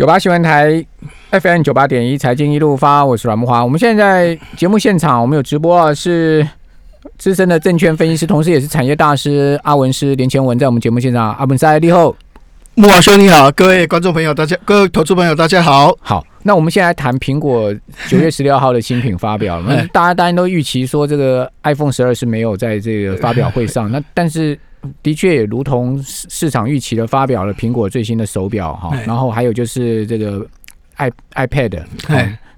九八新闻台 FM 九八点一财经一路发，我是阮木华。我们现在节目现场，我们有直播啊，是资深的证券分析师，同时也是产业大师阿文师连前文在我们节目现场。阿文塞利后，木华兄你好，各位观众朋友大家，各位投资朋友大家好。好，那我们现在谈苹果九月十六号的新品发表了。大家当然都预期说这个 iPhone 十二是没有在这个发表会上，那但是。的确也如同市市场预期的，发表了苹果最新的手表哈，然后还有就是这个 i iPad，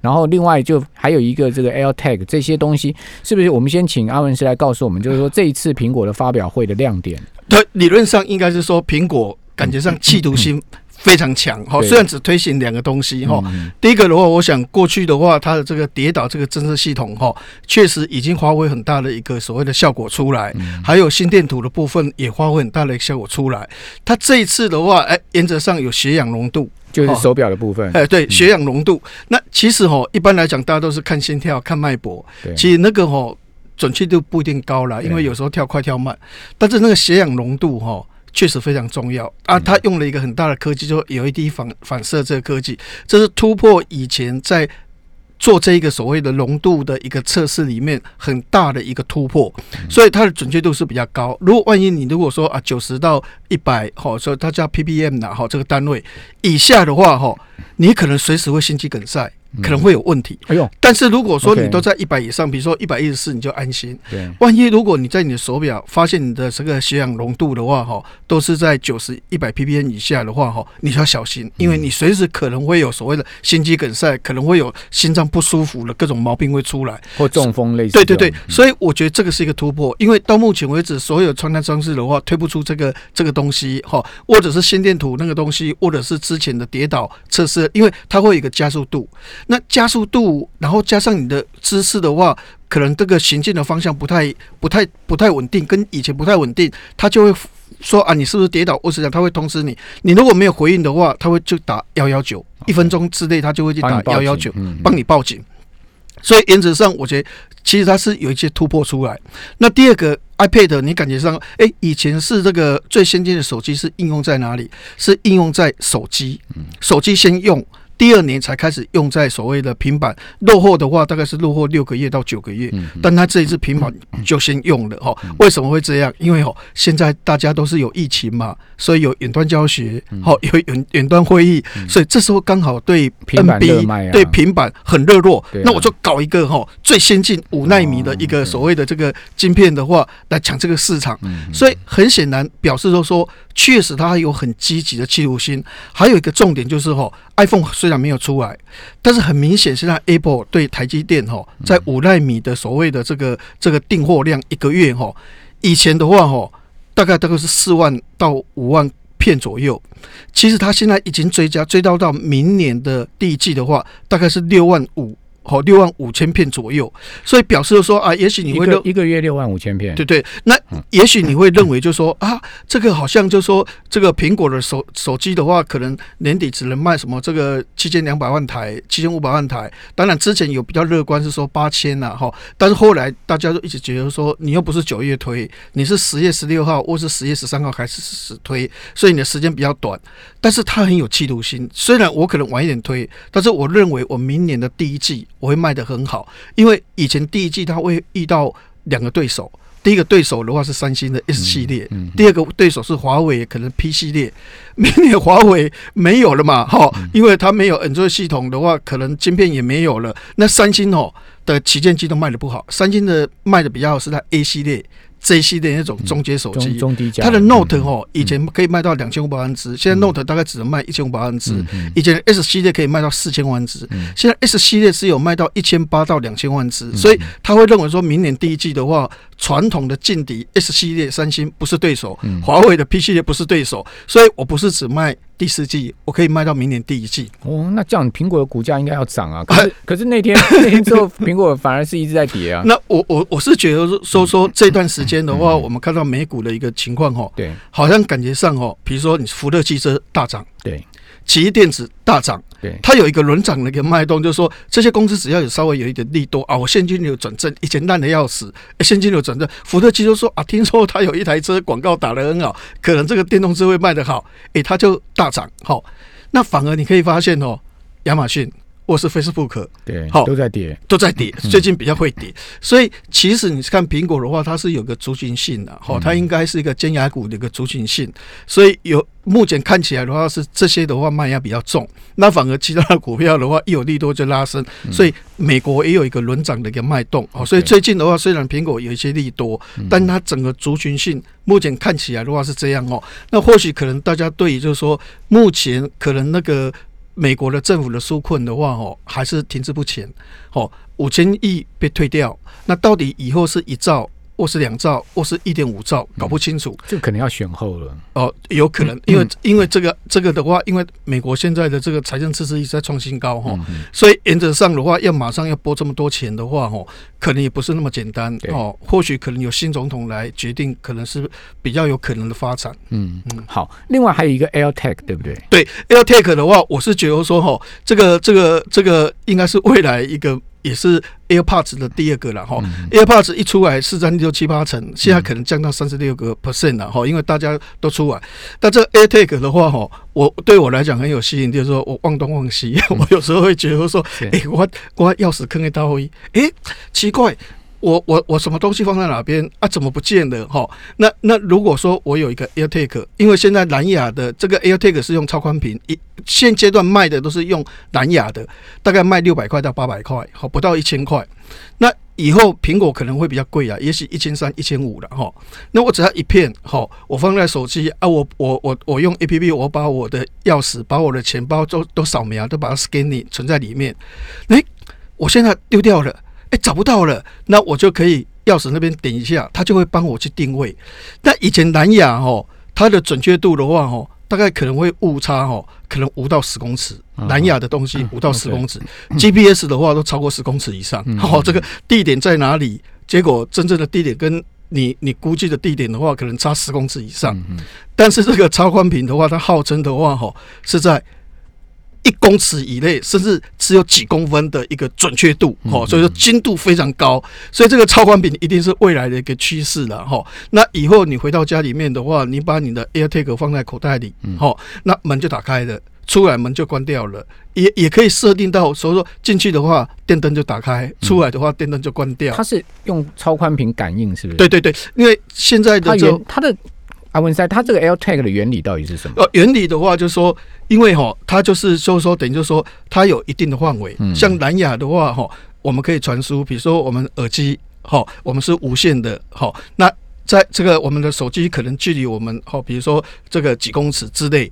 然后另外就还有一个这个 AirTag 这些东西，是不是？我们先请阿文师来告诉我们，就是说这一次苹果的发表会的亮点。对，理论上应该是说苹果感觉上企图心。非常强哈，虽然只推行两个东西哈，第一个的话，我想过去的话，它的这个跌倒这个侦测系统哈，确实已经发挥很大的一个所谓的效果出来，还有心电图的部分也发挥很大的效果出来。它这一次的话，哎，原则上有血氧浓度，就是手表的部分，哎，对，血氧浓度。那其实哈，一般来讲，大家都是看心跳、看脉搏，其实那个哈准确度不一定高了，因为有时候跳快跳慢，但是那个血氧浓度哈。确实非常重要啊！他用了一个很大的科技，就 LED 反反射这个科技，这是突破以前在做这一个所谓的浓度的一个测试里面很大的一个突破，所以它的准确度是比较高。如果万一你如果说啊九十到一百，哈，说它叫 ppm 的哈这个单位以下的话，哈，你可能随时会心肌梗塞。可能会有问题。哎呦！但是如果说你都在一百以上，比如说一百一十四，你就安心。对。万一如果你在你的手表发现你的这个血氧浓度的话，哈，都是在九十一百 ppm 以下的话，哈，你要小心，因为你随时可能会有所谓的心肌梗塞，可能会有心脏不舒服的各种毛病会出来，或中风类似。对对对，所以我觉得这个是一个突破，因为到目前为止，所有穿戴装置的话推不出这个这个东西，哈，或者是心电图那个东西，或者是之前的跌倒测试，因为它会有一个加速度。那加速度，然后加上你的姿势的话，可能这个行进的方向不太、不太、不太稳定，跟以前不太稳定，他就会说啊，你是不是跌倒？或者讲他会通知你，你如果没有回应的话，他会就打幺幺九，一分钟之内他就会去打幺幺九，帮你报警。所以原则上，我觉得其实它是有一些突破出来。那第二个 iPad，你感觉上，哎，以前是这个最先进的手机是应用在哪里？是应用在手机，手机先用。第二年才开始用在所谓的平板，落后的话大概是落后六个月到九个月，但他这一次平板就先用了哈。为什么会这样？因为哦，现在大家都是有疫情嘛，所以有远端教学，好有远远端会议，所以这时候刚好对平板对平板很热络，那我就搞一个哈最先进五纳米的一个所谓的这个晶片的话来抢这个市场，所以很显然表示说说。确实，它有很积极的企图心。还有一个重点就是哈，iPhone 虽然没有出来，但是很明显，现在 Apple 对台积电哈，在五纳米的所谓的这个这个订货量一个月哈，以前的话哈，大概大概是四万到五万片左右。其实它现在已经追加，追到到明年的第一季的话，大概是六万五。好，六万五千片左右，所以表示说啊，也许你会一个月六万五千片，对对。那也许你会认为，就说啊，这个好像就说这个苹果的手手机的话，可能年底只能卖什么这个七千两百万台、七千五百万台。当然之前有比较乐观是说八千呐，哈。但是后来大家都一直觉得说，你又不是九月推，你是十月十六号或是十月十三号开始推，所以你的时间比较短。但是它很有企图心，虽然我可能晚一点推，但是我认为我明年的第一季。我会卖得很好，因为以前第一季他会遇到两个对手，第一个对手的话是三星的 S 系列，第二个对手是华为，可能 P 系列。明年华为没有了嘛？哈，因为它没有 Android 系统的话，可能晶片也没有了。那三星哦的旗舰机都卖的不好，三星的卖的比较好是它 A 系列。这一系列那种中阶手机，它的 Note 哦，以前可以卖到两千五百万只，现在 Note 大概只能卖一千五百万只。以前 S 系列可以卖到四千万只，现在 S 系列只有卖到一千八到两千万只，所以他会认为说明年第一季的话，传统的劲敌 S 系列三星不是对手，华为的 P 系列不是对手，所以我不是只卖。第四季我可以卖到明年第一季哦，那这样苹果的股价应该要涨啊。可是可是那天 那天之后，苹果反而是一直在跌啊。那我我我是觉得说说这段时间的话，我们看到美股的一个情况哦，对，好像感觉上哦，比如说你福特汽车大涨，对。奇异电子大涨，对，它有一个轮涨的一个脉动，就是说这些公司只要有稍微有一点利多啊，我现金流转正，以前烂的要死，现金流转正。福特汽车说啊，听说他有一台车广告打得很好，可能这个电动车会卖得好，诶，它就大涨。好，那反而你可以发现哦，亚马逊或是 Facebook 对，好都在跌，都在跌，最近比较会跌。所以其实你看苹果的话，它是有个族群性的，哈，它应该是一个尖牙股的一个族群性。所以有目前看起来的话是这些的话卖压比较重，那反而其他的股票的话一有利多就拉升。所以美国也有一个轮涨的一个脉动，哦，所以最近的话虽然苹果有一些利多，但它整个族群性目前看起来的话是这样哦。那或许可能大家对于就是说目前可能那个。美国的政府的纾困的话，哦，还是停滞不前，哦，五千亿被退掉，那到底以后是一兆？或是两兆，或是一点五兆，搞不清楚，这可能要选后了哦，有可能，因为因为这个这个的话，因为美国现在的这个财政赤字一直在创新高哈，所以原则上的话，要马上要拨这么多钱的话，哈，可能也不是那么简单哦，或许可能有新总统来决定，可能是比较有可能的发展。嗯嗯，好，另外还有一个 AirTag，对不对？对，AirTag 的话，我是觉得说哈，这个这个这个应该是未来一个。也是 AirPods 的第二个了哈，AirPods 一出来市占六七八成，现在可能降到三十六个 percent 了哈，因为大家都出来。但这 AirTag 的话哈，我对我来讲很有吸引力，就是说我望东望西，我有时候会觉得说，哎，我我钥匙坑一刀一，哎，奇怪。我我我什么东西放在哪边啊？怎么不见了？哈，那那如果说我有一个 AirTag，因为现在蓝牙的这个 AirTag 是用超宽屏，一现阶段卖的都是用蓝牙的，大概卖六百块到八百块，好不到一千块。那以后苹果可能会比较贵啊，也许一千三、一千五了哈。那我只要一片，哈，我放在手机啊，我我我我用 APP，我把我的钥匙、把我的钱包都都扫描，都把它 scan 存在里面。诶，我现在丢掉了。哎，找不到了，那我就可以钥匙那边点一下，它就会帮我去定位。那以前蓝牙哦，它的准确度的话哦，大概可能会误差哦，可能五到十公尺。蓝牙的东西五到十公尺，GPS 的话都超过十公尺以上。哦，这个地点在哪里？结果真正的地点跟你你估计的地点的话，可能差十公尺以上。但是这个超宽频的话，它号称的话哈是在。一公尺以内，甚至只有几公分的一个准确度，哈，所以说精度非常高，所以这个超宽屏一定是未来的一个趋势了，哈。那以后你回到家里面的话，你把你的 AirTag 放在口袋里，哈，那门就打开了，出来门就关掉了，也也可以设定到，所以说进去的话，电灯就打开，出来的话，电灯就关掉。它是用超宽屏感应，是不是？对对对，因为现在的这它的。阿文塞，它这个 AirTag 的原理到底是什么？呃，原理的话，就是说，因为哈，它就是就是说，等于就是说，它有一定的范围。嗯。像蓝牙的话，哈，我们可以传输，比如说我们耳机，哈，我们是无线的，哈。那在这个我们的手机可能距离我们，哈，比如说这个几公尺之内。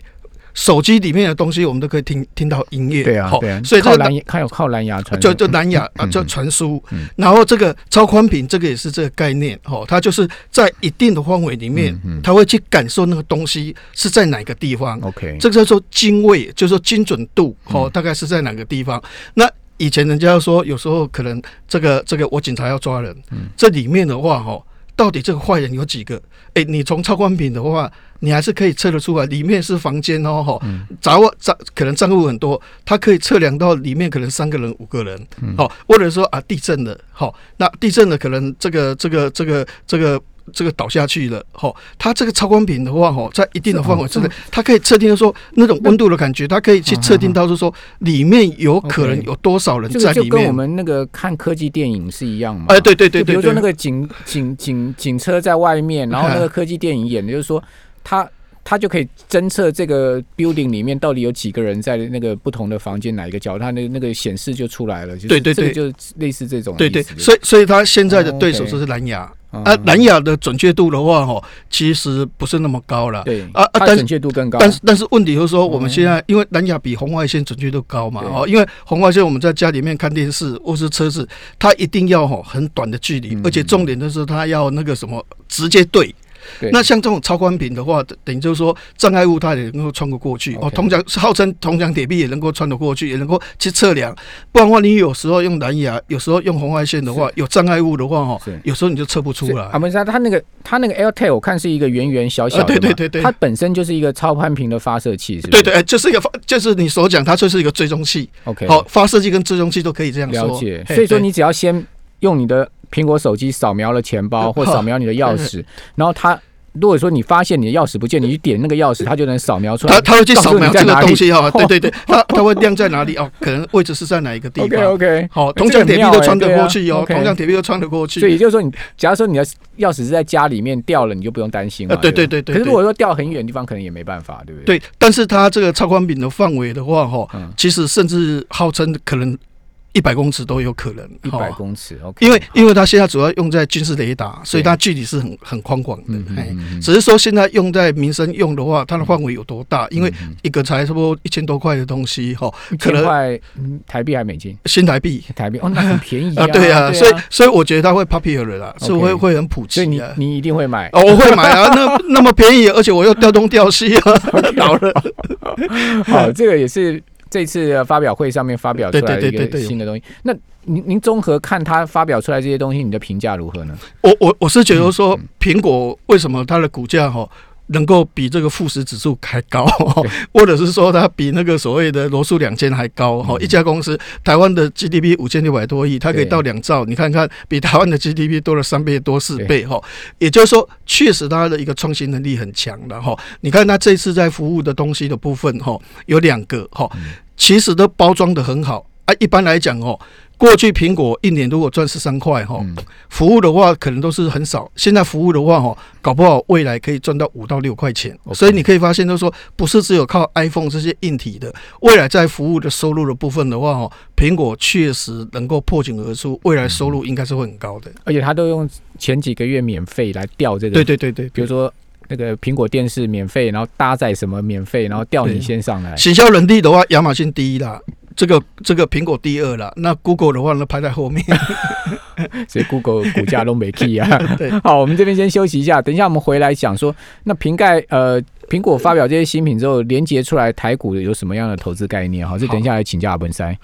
手机里面的东西，我们都可以听听到音乐。对啊，对啊。所以靠蓝牙，它有靠蓝牙传，就就蓝牙 啊，就传输。然后这个超宽屏，这个也是这个概念哦。它就是在一定的范围里面，它会去感受那个东西是在哪个地方。OK，这个叫做精位，就是说精准度哦，大概是在哪个地方。那以前人家说，有时候可能这个这个我警察要抓人，这里面的话哈。到底这个坏人有几个？哎，你从超宽屏的话，你还是可以测得出来，里面是房间哦，哈，杂物杂可能账户很多，它可以测量到里面可能三个人、五个人，好，或者说啊地震了，好，那地震了可能这个这个这个这个。这个倒下去了，哈，它这个超光屏的话，哈，在一定的范围之内，它可以测定说那种温度的感觉，它可以去测定到是说里面有可能有多少人在里面。就跟我们那个看科技电影是一样嘛？哎，对对对对，比如说那个警警警警车在外面，然后那个科技电影演的就是说，它它就可以侦测这个 building 里面到底有几个人在那个不同的房间哪一个角，它那那个显示就出来了。对对对，就类似这种。对对，所以所以它现在的对手就是蓝牙。啊，蓝牙的准确度的话，哈，其实不是那么高了。对啊啊，但准确度更高。但是但是问题就是说，我们现在因为蓝牙比红外线准确度高嘛，哦，因为红外线我们在家里面看电视或是车子，它一定要哈很短的距离，而且重点就是它要那个什么直接对。那像这种超宽屏的话，等于就是说障碍物它也能够穿得过去哦。铜墙号称铜墙铁壁也能够穿得过去，也能够去测量。不然的话，你有时候用蓝牙，有时候用红外线的话，有障碍物的话哦，有时候你就测不出来。阿文莎，它那个它那个 AirTag 我看是一个圆圆小小的，对对对对，它本身就是一个超宽屏的发射器，是对对，就是一个发，就是你所讲，它就是一个追踪器。OK，好，发射器跟追踪器都可以这样了解。所以说，你只要先用你的苹果手机扫描了钱包或扫描你的钥匙，然后它。如果说你发现你的钥匙不见，你去点那个钥匙，它就能扫描出来。它它会去扫描这个东西哈，哦对对 对，它它会亮在哪里哦？可能位置是在哪一个地 OK 方？OK，好，铜墙铁壁都穿得过去哦，OK 铜墙铁壁都穿得过去。所以也就是说你，假如说你的钥匙是在家里面掉了，你就不用担心了。呃对对对对对可是如果说掉很远的地方，可能也没办法，对不对？对，但是它这个超宽屏的范围的话，哈嗯，其实甚至号称可能一百公尺都有可能。一百公尺，OK。因为因为它现在主要用在军事雷达，所以它距离是很很宽广的哎只是说现在用在民生用的话，它的范围有多大？因为一个才差不多一千多块的东西，哈，可能嗯台币还美金？新台币台币哦，那很便宜啊，对啊，所以啊所以我觉得它会 popular 啦，是会会很普所以你。你一定会买。哦，我会买啊，那那么便宜，而且我又调东调西啊，老了。好，这个也是这次的发表会上面发表出来的一个新的东西。那您您综合看他发表出来这些东西，你的评价如何呢？我我我是觉得说，苹果为什么它的股价哈能够比这个富时指数还高，或者是说它比那个所谓的罗素两千还高哈？一家公司台湾的 GDP 五千六百多亿，它可以到两兆，你看看比台湾的 GDP 多了三倍多四倍哈。也就是说，确实它的一个创新能力很强的哈。你看它这次在服务的东西的部分哈，有两个哈，其实都包装的很好啊。一般来讲哦。过去苹果一年如果赚十三块哈，嗯服务的话可能都是很少，现在服务的话哈，搞不好未来可以赚到五到六块钱。所以你可以发现，就是说不是只有靠 iPhone 这些硬体的，未来在服务的收入的部分的话哈，苹果确实能够破茧而出，未来收入应该是会很高的。而且它都用前几个月免费来调这个，对对对对，比如说那个苹果电视免费，然后搭载什么免费，然后调你先上来。行销能力的话，亚马逊第一啦。这个这个苹果第二了，那 Google 的话呢排在后面。所以 Google 股价都没 key 啊。对，好，我们这边先休息一下，等一下我们回来讲说，那瓶盖呃，苹果发表这些新品之后，连接出来台股有什么样的投资概念？好，这等一下来请教阿文塞。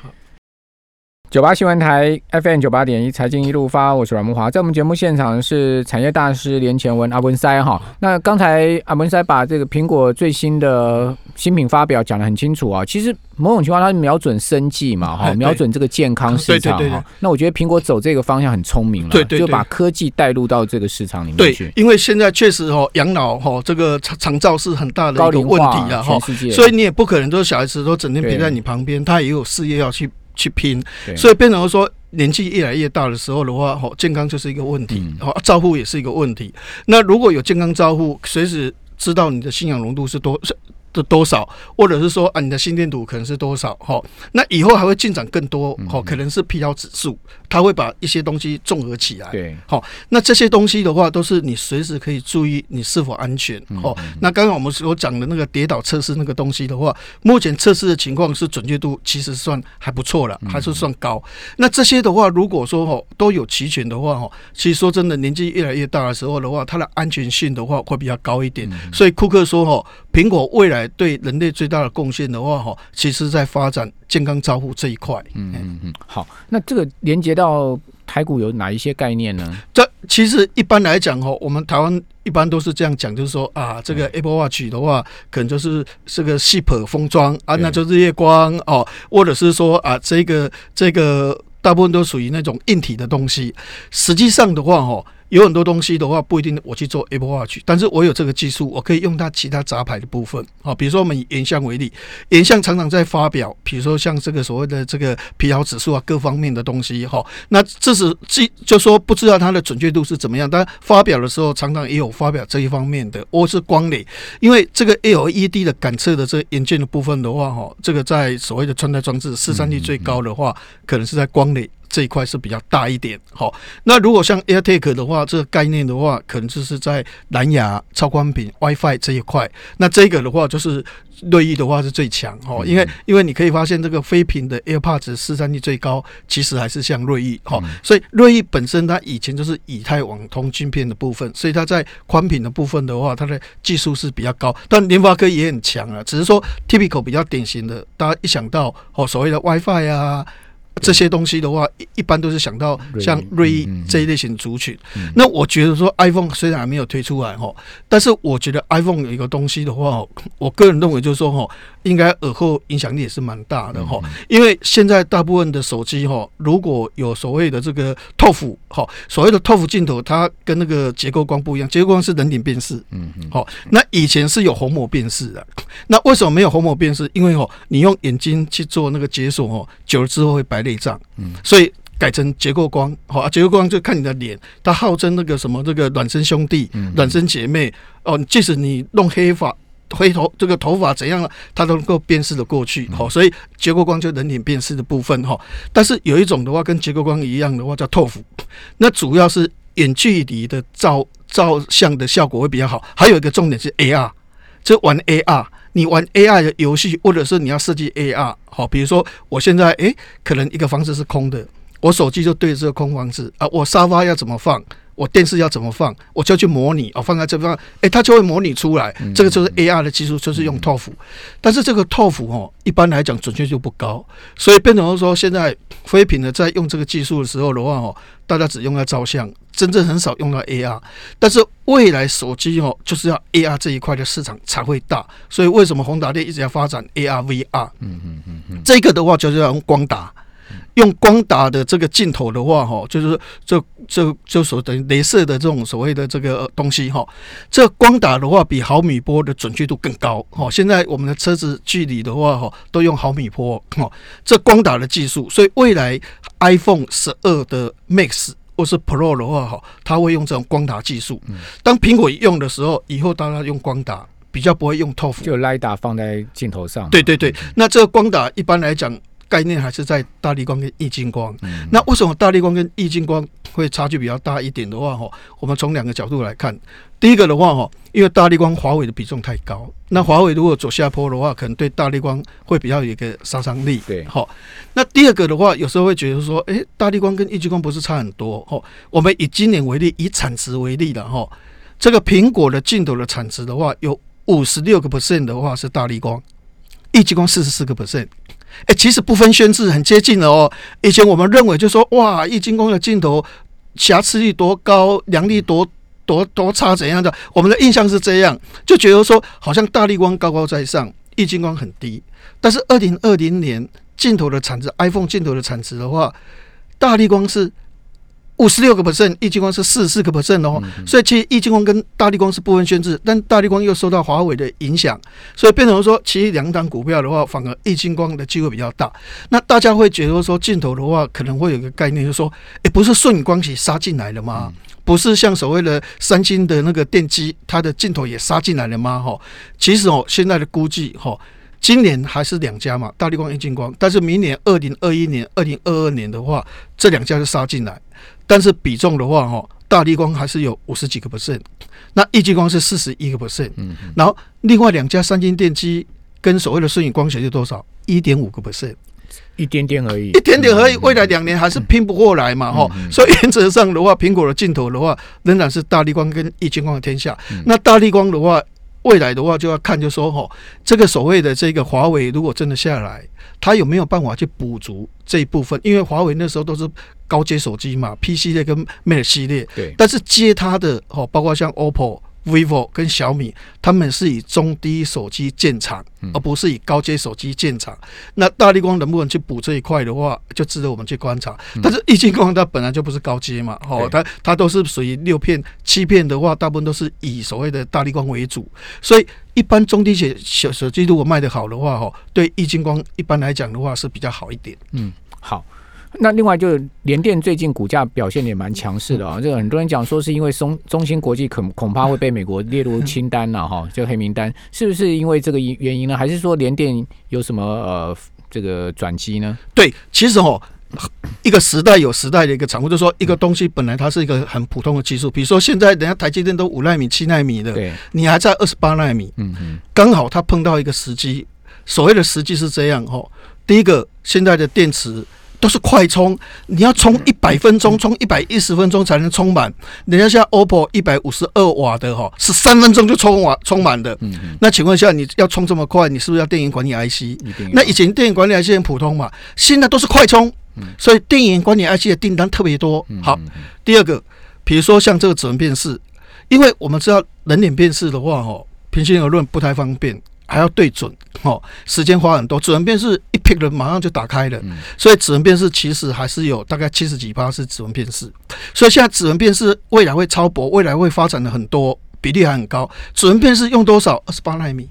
九八新闻台 FM 九八点一财经一路发，我是阮木华，在我们节目现场是产业大师连前文阿文塞哈。那刚才阿文塞把这个苹果最新的新品发表讲得很清楚啊，其实某种情况它是瞄准生计嘛哈，瞄准这个健康市场哈。那我觉得苹果走这个方向很聪明了，对就把科技带入到这个市场里面去，，因为现在确实哦，养老哈这个长长照是很大的一个问题啊哈。所以你也不可能说小孩子都整天陪在你旁边，他也有事业要去去拼，所以变成说年纪越来越大的时候的话，吼健康就是一个问题嗯，哦照护也是一个问题。那如果有健康照护，随时知道你的信仰浓度是多是的多少，或者是说啊你的心电图可能是多少，哈，那以后还会进展更多，嗯哈，可能是疲劳指数，它会把一些东西综合起来。对，好那这些东西的话，都是你随时可以注意你是否安全嗯哦。那刚刚我们所讲的那个跌倒测试那个东西的话，目前测试的情况是准确度其实算还不错了，还是算高。那这些的话，如果说哦都有齐全的话哦，其实说真的，年纪越来越大的时候的话，它的安全性的话会比较高一点。所以库克说哦，苹果未来对人类最大的贡献的话哈，其实在发展健康照护这一块。嗯嗯嗯，好，那这个连接到台股有哪一些概念呢？这其实一般来讲哦，我们台湾一般都是这样讲，就是说啊，这个 Apple Watch 的话，可能就是这个 SIP 封装啊，那就是夜光哦，或者是说啊，这个这个大部分都属于那种硬体的东西。实际上的话哦。有很多东西的话，不一定我去做 Apple Watch，但是我有这个技术，我可以用它其他杂牌的部分啊，比如说我们以原相为例，原相常常在发表，比如说像这个所谓的这个疲劳指数啊，各方面的东西哈。那这是既就说不知道它的准确度是怎么样，但发表的时候常常也有发表这一方面的，或是光磊，因为这个 LED 的感测的这个元件的部分的话哈，这个在所谓的穿戴装置市占率最高的话，可能是在光磊。这一块是比较大一点，好。那如果像 AirTag 的话，这个概念的话，可能就是在蓝牙、超宽频、WiFi 这一块。那这个的话，就是锐意的话是最强哦，因为因为你可以发现这个非屏的 AirPods 市占率最高，其实还是像锐意哈。所以锐意本身它以前就是以太网通晶片的部分，所以它在宽频的部分的话，它的技术是比较高。但联发科也很强啊，只是说 Typical 比较典型的，大家一想到哦所谓的 WiFi 啊。这些东西的话，一一般都是想到像瑞这一类型族群。嗯那我觉得说 iPhone 虽然还没有推出来哈，但是我觉得 iPhone 有一个东西的话，我个人认为就是说哈，应该耳后影响力也是蛮大的哈。因为现在大部分的手机哈，如果有所谓的这个 TOF 哈，所谓的 TOF 镜头，它跟那个结构光不一样，结构光是人脸辨识，嗯嗯，好、那以前是有虹膜辨识的，那为什么没有虹膜辨识？因为哦，你用眼睛去做那个解锁哦，久了之后会白内脏，嗯，所以改成结构光，好、啊，结构光就看你的脸，它号称那个什么这个孪生兄弟、嗯孪生姐妹哦，即使你弄黑发。灰头这个头发怎样了，它都能够辨识的过去，好、所以结构光就人脸辨识的部分哈、但是有一种的话，跟结构光一样的话叫透幅，那主要是远距离的照照相的效果会比较好。还有一个重点是 AR，就玩 AR。你玩 AR 的游戏，或者是你要设计 AR，好，比如说我现在诶，可能一个房子是空的，我手机就对着这个空房子啊，我沙发要怎么放，我电视要怎么放，我就去模拟哦，放在这方，诶，它就会模拟出来。这个就是 AR 的技术，就是用 TOF，但是这个 TOF 哦，一般来讲准确度不高，所以变成说现在飞屏的在用这个技术的时候的话哦，大家只用来照相，真正很少用到 AR。但是未来手机哦，就是要 AR 这一块的市场才会大，所以为什么宏达电一直要发展 AR、VR？嗯嗯嗯嗯，这个的话就是要用光达，用光达的这个镜头的话，哈，就是这这就所等于镭射的这种所谓的这个呃东西哈，这光打的话比毫米波的准确度更高哈。现在我们的车子距离的话哈，都用毫米波哈，这光打的技术，所以未来 iPhone 十二的 Max。或是 Pro 的话，哈，它会用这种光打技术。当苹果用的时候，以后大家用光打，比较不会用 TOF。就 LiDAR 放在镜头上，对对对，那这个光打一般来讲概念还是在大力光跟液晶光。嗯那为什么大力光跟液晶光会差距比较大一点的话，哈，我们从两个角度来看。第一个的话，哈，因为大力光华为的比重太高，那华为如果走下坡的话，可能对大力光会比较有一个杀伤力。对好。那第二个的话，有时候会觉得说，诶，大力光跟液晶光不是差很多，哈。我们以今年为例，以产值为例的哈，这个苹果的镜头的产值的话，有五十六个 percent 的话是大力光，液晶光四十四个 percent。哎、其实不分宣制很接近了哦。以前我们认为就说哇，易金光的镜头瑕疵率多高，良率多多多差怎样的，我们的印象是这样，就觉得说好像大力光高高在上，易金光很低。但是二零二零年镜头的产值，iPhone 镜头的产值的话，大力光是五十六个 percent，液晶光是四十四个 percent 哦。所以其实液晶光跟大力光是不分宣制，但大力光又受到华为的影响，所以变成说，其实两档股票的话，反而液晶光的机会比较大。那大家会觉得说，镜头的话，可能会有一个概念，就是说，诶，不是顺光起杀进来了吗？不是像所谓的三星的那个电机，它的镜头也杀进来了吗？哈，其实哦，现在的估计哈。今年还是两家嘛，大力光、液晶光，但是明年二零二一年、二零二二年的话，这两家就杀进来，但是比重的话，哈，大力光还是有五十几个 percent，那亿晶光是四十一个 percent，嗯然后另外两家三星电机跟所谓的顺影光学是多少？一点五个 percent，一点点而已，一点点而已，未来两年还是拼不过来嘛，哈、所以原则上的话，苹果的镜头的话，仍然是大力光跟液晶光的天下。嗯。那大力光的话，未来的话就要看，就说哈，这个所谓的这个华为如果真的下来，它有没有办法去补足这一部分？因为华为那时候都是高阶手机嘛，P 系列跟 Mate 系列，对，但是接它的哦，包括像 OPPO、vivo 跟小米，他们是以中低手机建厂，嗯而不是以高阶手机建厂。那大力光能不能去补这一块的话，就值得我们去观察。但是易晶光它本来就不是高阶嘛，哦，它它都是属于六片、七片的话，大部分都是以所谓的大力光为主，所以。一般中低阶小手机如果卖得好的话，哈，对易晶光一般来讲的话是比较好一点。嗯，好。那另外就是联电最近股价表现也蛮强势的啊、这个很多人讲说是因为中中芯国际恐恐怕会被美国列入清单了哈，这个黑名单是不是因为这个原因呢？还是说联电有什么呃这个转机呢？对，其实哦，一个时代有时代的一个产物，就是说一个东西本来它是一个很普通的技术，比如说现在人家台积电都五纳米、七纳米的，对，你还在二十八纳米，嗯嗯，刚好它碰到一个时机。所谓的时机是这样哦，第一个，现在的电池。都是快充，你要充一百分钟，充一百一十分钟才能充满。人家像 OPPO 一百五十二瓦的哈，是三分钟就充完充满的。嗯嗯，那请问一下，你要充这么快，你是不是要电源管理 IC？那以前电源管理 IC 很普通嘛，现在都是快充。所以电源管理 IC 的订单特别多。好，第二个，比如说像这个指纹辨识，因为我们知道人脸辨识的话，哈，平心而论不太方便。还要对准，哦，时间花很多。指纹辨识一 pick 了，马上就打开了，所以指纹辨识其实还是有大概七十几趴是指纹辨识。所以现在指纹辨识未来会超薄，未来会发展的很多，比例还很高。指纹辨识用多少？二十八纳米，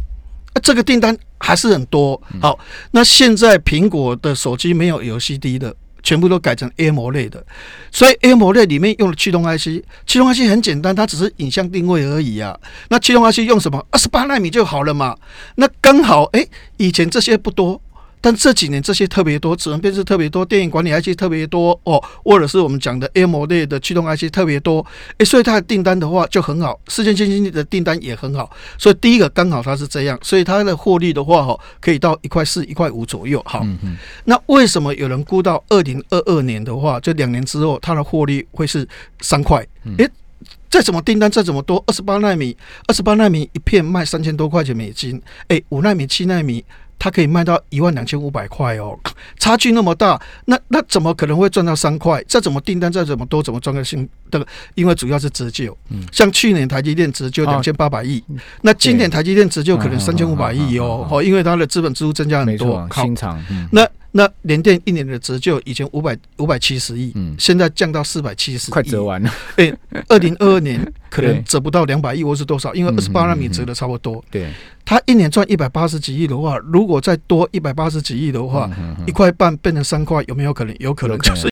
这个订单还是很多。好，那现在苹果的手机没有 LCD 的。全部都改成 AMOLED 的，所以 AMOLED 里面用了驱动 IC，驱动 IC 很简单，它只是影像定位而已啊。那驱动 IC 用什么？二十八纳米就好了嘛。那刚好，哎，以前这些不多。但这几年这些特别多，指纹辨识特别多，电影管理 IC 特别多哦，或者是我们讲的 AMOLED 的驱动 IC 特别多，诶，所以它的订单的话就很好，世界先进的订单也很好，所以第一个刚好它是这样，所以它的获利的话哈，可以到一块四、一块五左右。好，那为什么有人估到二零二二年的话，就两年之后它的获利会是三块？诶，再怎么订单再怎么多，二十八纳米，二十八纳米一片卖三千多块钱美金，诶，五纳米、七纳米。它可以卖到一万两千五百块哦，差距那么大，那那怎么可能会赚到三块？再怎么订单再怎么多，怎么赚个新的？因为主要是折旧，像去年台积电折旧两千八百亿，那今年台积电折旧可能三千五百亿哦，哦，因为它的资本支出增加很多，新厂，那。那联电一年的折旧以前五百五百七十亿，嗯，现在降到四百七十亿，快折完了。哎，二零二二年可能折不到两百亿，或是多少？因为二十八纳米折的差不多。对，它一年赚一百八十几亿的话，如果再多一百八十几亿的话，一块半变成三块，有没有可能？有可能，就是